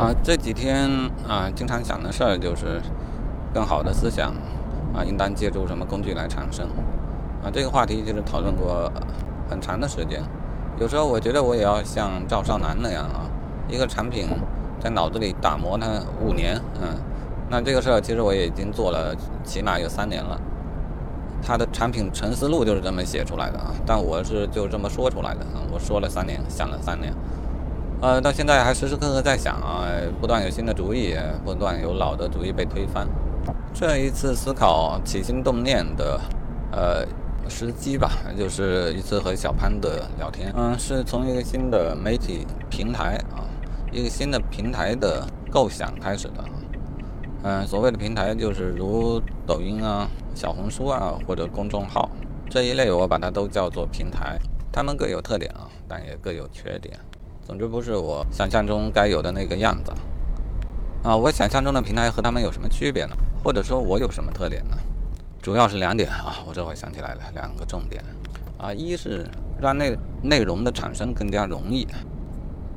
啊，这几天啊，经常想的事儿就是，更好的思想啊，应当借助什么工具来产生？啊，这个话题就是讨论过很长的时间。有时候我觉得我也要像赵少南那样啊，一个产品在脑子里打磨它五年，嗯，那这个事儿其实我也已经做了起码有三年了。他的产品沉思路就是这么写出来的啊，但我是就这么说出来的啊，我说了三年，想了三年。呃，到现在还时时刻刻在想啊，不断有新的主意，不断有老的主意被推翻。这一次思考起心动念的，呃，时机吧，就是一次和小潘的聊天。嗯，是从一个新的媒体平台啊，一个新的平台的构想开始的。嗯，所谓的平台就是如抖音啊、小红书啊或者公众号这一类，我把它都叫做平台。它们各有特点啊，但也各有缺点。总之不是我想象中该有的那个样子啊！我想象中的平台和他们有什么区别呢？或者说，我有什么特点呢？主要是两点啊！我这会想起来了，两个重点啊：一是让内内容的产生更加容易；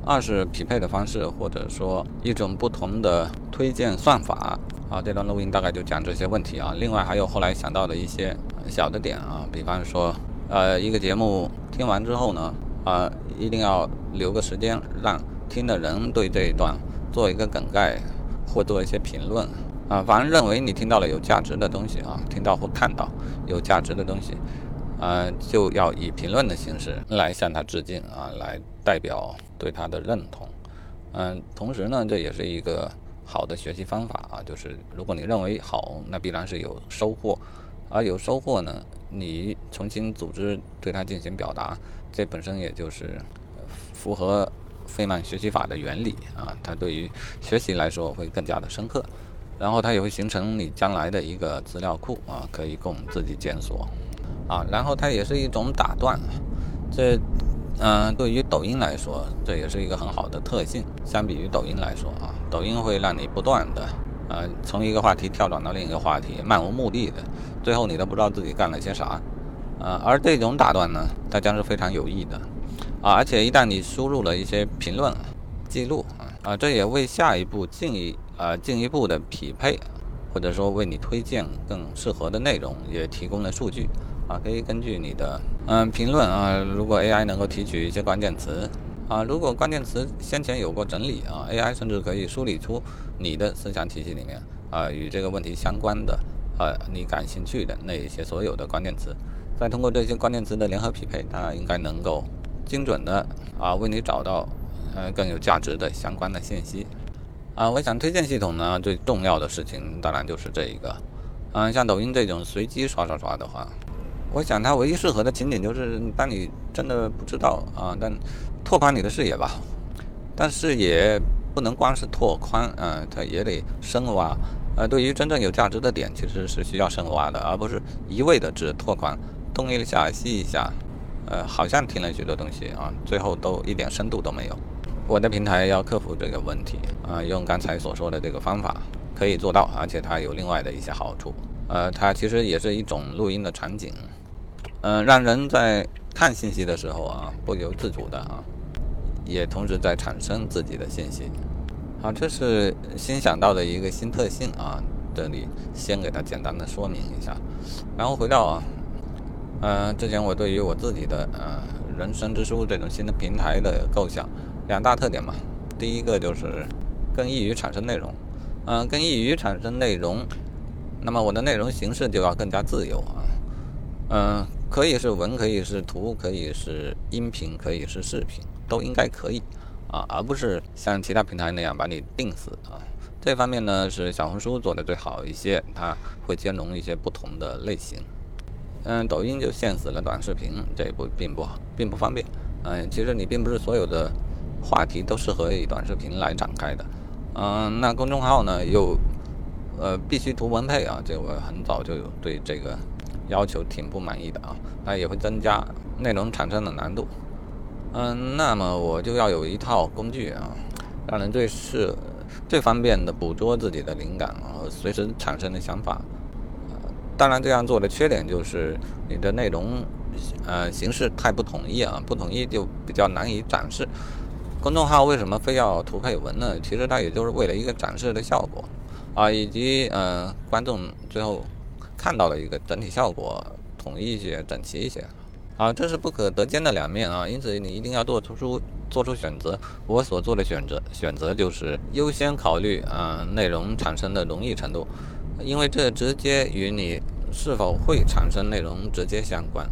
二是匹配的方式，或者说一种不同的推荐算法啊。这段录音大概就讲这些问题啊。另外还有后来想到的一些小的点啊，比方说，呃，一个节目听完之后呢。啊，一定要留个时间，让听的人对这一段做一个梗概，或做一些评论。啊，反正认为你听到了有价值的东西啊，听到或看到有价值的东西，啊，就要以评论的形式来向他致敬啊，来代表对他的认同。嗯，同时呢，这也是一个好的学习方法啊，就是如果你认为好，那必然是有收获，而有收获呢，你重新组织对它进行表达。这本身也就是符合费曼学习法的原理啊，它对于学习来说会更加的深刻，然后它也会形成你将来的一个资料库啊，可以供自己检索啊，然后它也是一种打断，这嗯，对于抖音来说，这也是一个很好的特性。相比于抖音来说啊，抖音会让你不断的呃从一个话题跳转到另一个话题，漫无目的的，最后你都不知道自己干了些啥。啊，而这种打断呢，它将是非常有益的，啊，而且一旦你输入了一些评论记录啊，这也为下一步进一啊进一步的匹配，或者说为你推荐更适合的内容也提供了数据，啊，可以根据你的嗯评论啊，如果 AI 能够提取一些关键词啊，如果关键词先前有过整理啊，AI 甚至可以梳理出你的思想体系里面啊与这个问题相关的啊你感兴趣的那一些所有的关键词。再通过这些关键词的联合匹配，它应该能够精准的啊为你找到呃更有价值的相关的信息啊。我想推荐系统呢最重要的事情当然就是这一个，嗯，像抖音这种随机刷刷刷的话，我想它唯一适合的情景就是当你真的不知道啊，但拓宽你的视野吧。但是也不能光是拓宽，嗯，它也得深挖。呃，对于真正有价值的点，其实是需要深挖的，而不是一味的只拓宽。东一下西一下，呃，好像听了许多东西啊，最后都一点深度都没有。我的平台要克服这个问题啊，用刚才所说的这个方法可以做到，而且它有另外的一些好处。呃，它其实也是一种录音的场景，嗯，让人在看信息的时候啊，不由自主的啊，也同时在产生自己的信息。好，这是新想到的一个新特性啊，这里先给它简单的说明一下，然后回到啊。嗯，之前我对于我自己的呃人生之书这种新的平台的构想，两大特点嘛。第一个就是更易于产生内容，嗯，更易于产生内容，那么我的内容形式就要更加自由啊，嗯，可以是文，可以是图，可以是音频，可以是视频，都应该可以啊，而不是像其他平台那样把你定死啊。这方面呢是小红书做的最好一些，它会兼容一些不同的类型。嗯，抖音就限死了短视频，这不并不好，并不方便。嗯，其实你并不是所有的话题都适合以短视频来展开的。嗯，那公众号呢，又呃必须图文配啊，这我很早就有对这个要求挺不满意的啊，那也会增加内容产生的难度。嗯，那么我就要有一套工具啊，让人最适、最方便的捕捉自己的灵感啊，随时产生的想法。当然，这样做的缺点就是你的内容，呃，形式太不统一啊，不统一就比较难以展示。公众号为什么非要图配文呢？其实它也就是为了一个展示的效果啊，以及呃观众最后看到了一个整体效果统一一些、整齐一些啊，这是不可得兼的两面啊。因此你一定要做出做出选择。我所做的选择选择就是优先考虑啊内容产生的容易程度，因为这直接与你是否会产生内容直接相关。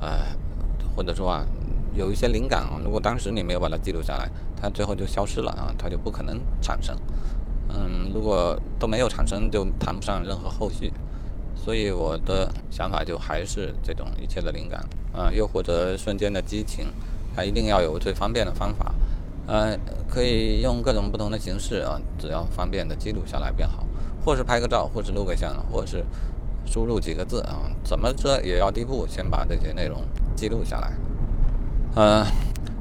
呃，或者说啊。有一些灵感啊，如果当时你没有把它记录下来，它最后就消失了啊，它就不可能产生。嗯，如果都没有产生，就谈不上任何后续。所以我的想法就还是这种一切的灵感啊，又或者瞬间的激情，它一定要有最方便的方法。呃，可以用各种不同的形式啊，只要方便的记录下来便好，或是拍个照，或是录个像，或是输入几个字啊，怎么着也要第一步先把这些内容记录下来。嗯，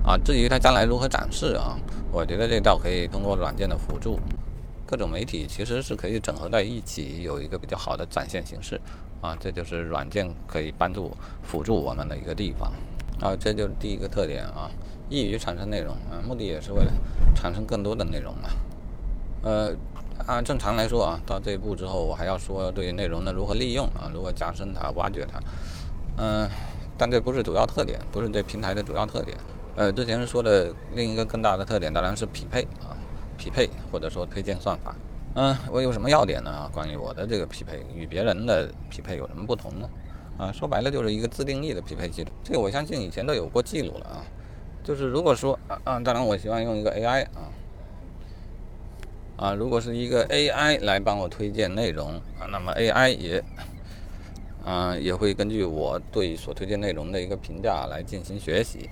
啊，至于它将来如何展示啊，我觉得这倒可以通过软件的辅助，各种媒体其实是可以整合在一起，有一个比较好的展现形式啊，这就是软件可以帮助辅助我们的一个地方啊，这就是第一个特点啊，易于产生内容啊，目的也是为了产生更多的内容嘛。呃，按正常来说啊，到这一步之后，我还要说对内容的如何利用啊，如何加深它、挖掘它，嗯。但这不是主要特点，不是这平台的主要特点。呃，之前说的另一个更大的特点当然是匹配啊，匹配或者说推荐算法。嗯，我有什么要点呢？关于我的这个匹配与别人的匹配有什么不同呢？啊，说白了就是一个自定义的匹配系统。这个我相信以前都有过记录了啊。就是如果说啊，当然我希望用一个 AI 啊啊，如果是一个 AI 来帮我推荐内容啊，那么 AI 也。啊，也会根据我对所推荐内容的一个评价来进行学习，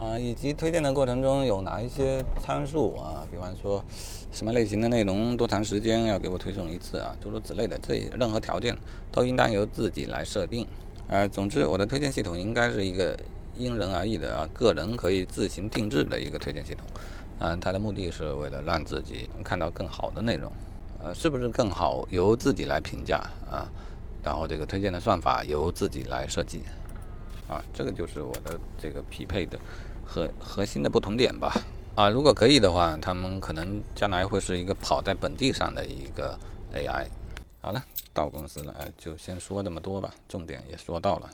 啊，以及推荐的过程中有哪一些参数啊，比方说什么类型的内容多长时间要给我推送一次啊，诸如此类的，这任何条件都应当由自己来设定。呃，总之我的推荐系统应该是一个因人而异的啊，个人可以自行定制的一个推荐系统。嗯，它的目的是为了让自己看到更好的内容，呃，是不是更好由自己来评价啊？然后这个推荐的算法由自己来设计，啊，这个就是我的这个匹配的核核心的不同点吧。啊，如果可以的话，他们可能将来会是一个跑在本地上的一个 AI。好了，到公司了，就先说这么多吧，重点也说到了。